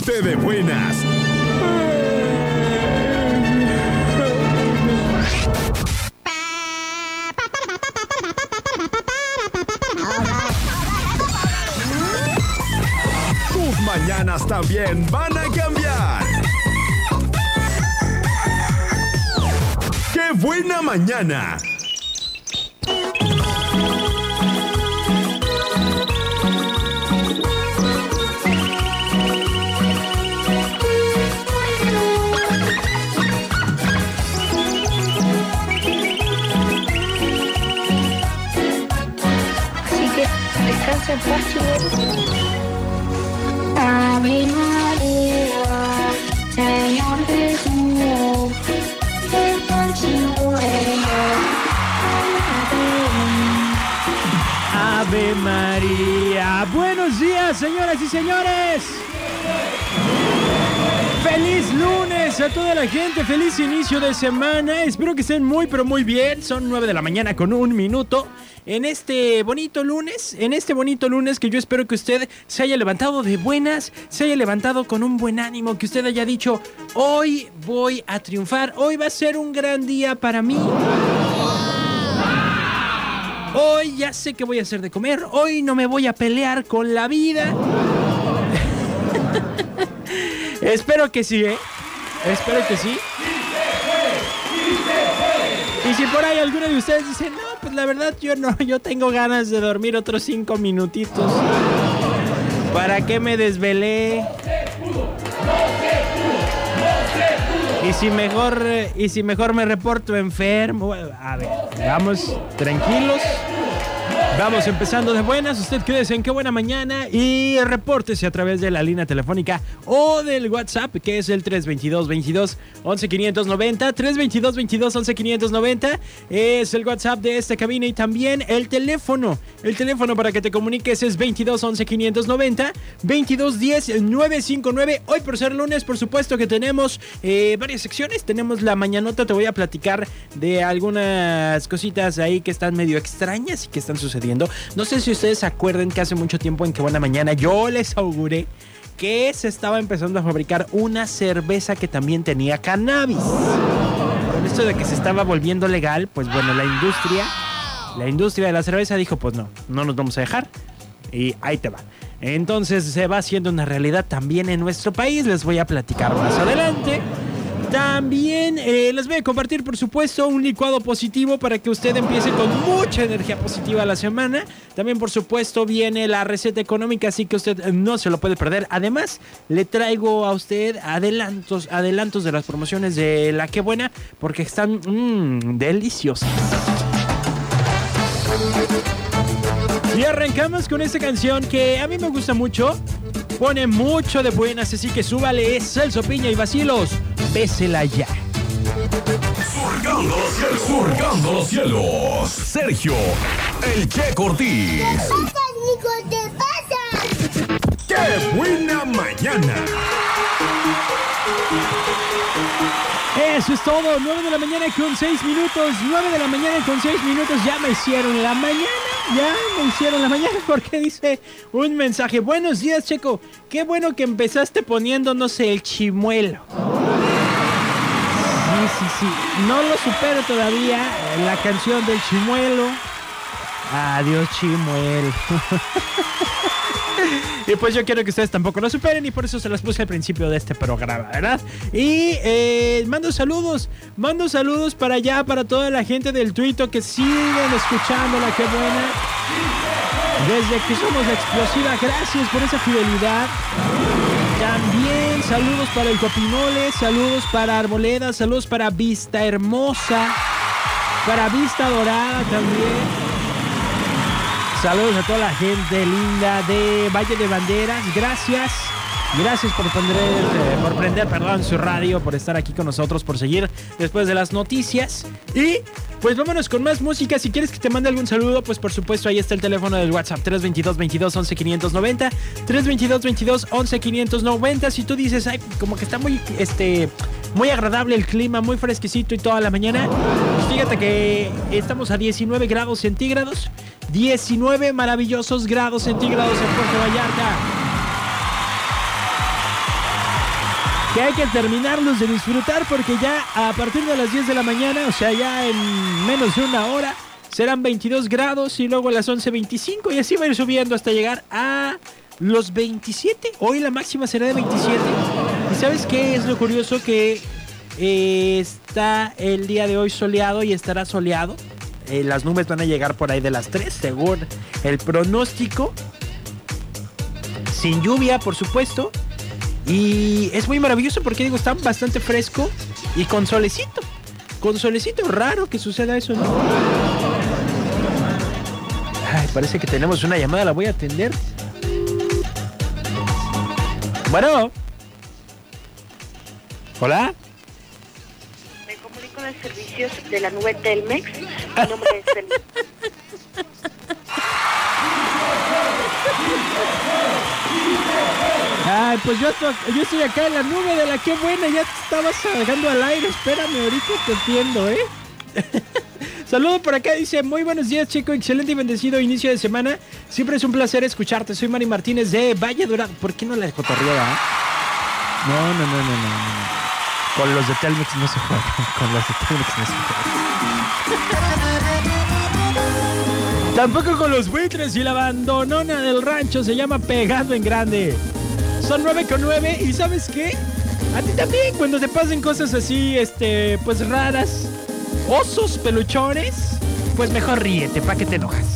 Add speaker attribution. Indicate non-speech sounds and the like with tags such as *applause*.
Speaker 1: Ponte de buenas. Tus mañanas también van a cambiar. ¡Qué buena mañana!
Speaker 2: Ave María, Señor Jesús, ven consuelo.
Speaker 3: Ave María. Buenos días, señoras y señores. Feliz lunes a toda la gente, feliz inicio de semana. Espero que estén muy, pero muy bien. Son 9 de la mañana con un minuto. En este bonito lunes, en este bonito lunes que yo espero que usted se haya levantado de buenas, se haya levantado con un buen ánimo, que usted haya dicho, hoy voy a triunfar, hoy va a ser un gran día para mí. Hoy ya sé que voy a hacer de comer. Hoy no me voy a pelear con la vida. *laughs* Espero que sí, ¿eh? Espero que sí. Y si por ahí alguno de ustedes dice, no, pues la verdad yo no, yo tengo ganas de dormir otros cinco minutitos. ¿Para qué me desvelé? Y si mejor, y si mejor me reporto enfermo. A ver, vamos tranquilos. Vamos empezando de buenas. Usted quédese en qué buena mañana y repórtese a través de la línea telefónica o del WhatsApp que es el 322 22 11 590. 322 22 11 590 es el WhatsApp de esta cabina y también el teléfono. El teléfono para que te comuniques es 22 11 590 22 10 959. Hoy por ser lunes, por supuesto que tenemos eh, varias secciones. Tenemos la mañanota. Te voy a platicar de algunas cositas ahí que están medio extrañas y que están sucediendo. No sé si ustedes se acuerdan que hace mucho tiempo en que buena mañana yo les auguré que se estaba empezando a fabricar una cerveza que también tenía cannabis. Con esto de que se estaba volviendo legal, pues bueno, la industria, la industria de la cerveza dijo, pues no, no nos vamos a dejar. Y ahí te va. Entonces se va haciendo una realidad también en nuestro país. Les voy a platicar más adelante. También eh, les voy a compartir, por supuesto, un licuado positivo para que usted empiece con mucha energía positiva la semana. También, por supuesto, viene la receta económica, así que usted no se lo puede perder. Además, le traigo a usted adelantos, adelantos de las promociones de La Que Buena, porque están mmm, deliciosas. Y arrancamos con esta canción que a mí me gusta mucho. Pone mucho de buenas, así que súbale. Es Celso Piña y Vacilos. Bésela ya.
Speaker 1: Surgando los cielos. Surgando los cielos. Sergio, el Che Cortés.
Speaker 2: Nico, te pasa?
Speaker 1: ¡Qué buena mañana!
Speaker 3: Eso es todo. 9 de la mañana con 6 minutos. 9 de la mañana con 6 minutos. Ya me hicieron la mañana. Ya me hicieron la mañana *laughs* porque dice un mensaje. Buenos días, Checo. Qué bueno que empezaste poniendo, no sé, el chimuelo. Sí, sí. No lo supero todavía. eh, La canción del chimuelo. Adiós, chimuelo. *laughs* Y pues yo quiero que ustedes tampoco lo superen y por eso se las puse al principio de este programa, ¿verdad? Y eh, mando saludos, mando saludos para allá, para toda la gente del Twitter que siguen escuchándola, qué buena. Desde que somos la explosiva, gracias por esa fidelidad. También saludos para el Copinole, saludos para Arboleda, saludos para Vista Hermosa, para Vista Dorada también. Saludos a toda la gente linda de Valle de Banderas. Gracias. Gracias por prender, eh, por prender perdón, su radio, por estar aquí con nosotros, por seguir después de las noticias. Y pues vámonos con más música. Si quieres que te mande algún saludo, pues por supuesto ahí está el teléfono del WhatsApp 322 22 11 590. 322 22 11 590. Si tú dices, ay, como que está muy este muy agradable el clima, muy fresquecito y toda la mañana. Pues fíjate que estamos a 19 grados centígrados. 19 maravillosos grados centígrados en Puerto Vallarta. Que hay que terminarlos de disfrutar porque ya a partir de las 10 de la mañana, o sea, ya en menos de una hora, serán 22 grados y luego a las 11.25 y así va a ir subiendo hasta llegar a los 27. Hoy la máxima será de 27. ¿Y sabes qué es lo curioso? Que eh, está el día de hoy soleado y estará soleado. Eh, las nubes van a llegar por ahí de las 3, según el pronóstico. Sin lluvia, por supuesto. Y es muy maravilloso porque digo, está bastante fresco y con solecito. Con solecito, raro que suceda eso, ¿no? Ay, parece que tenemos una llamada, la voy a atender. Bueno. Hola.
Speaker 4: Me comunico de servicios de la nube Telmex. Mi nombre es Telmex. *laughs*
Speaker 3: Ay, pues yo, estoy- yo estoy acá en la nube de la que buena, ya te estabas dejando al aire. Espérame, ahorita te entiendo, ¿eh? *laughs* Saludo por acá, dice, muy buenos días, chico, excelente y bendecido inicio de semana. Siempre es un placer escucharte. Soy Mari Martínez de Valle Dorado. ¿Por qué no la cotorreaba? ah? No, no, no, no, no, no. Con los de Telmex no se juega. *laughs* Con los de Telmex no se juega. Tampoco con los buitres y la abandonona del rancho se llama Pegando en Grande. Son 9 con 9 y ¿sabes qué? A ti también cuando te pasen cosas así, este, pues raras, osos, peluchones, pues mejor ríete, ¿para que te enojas?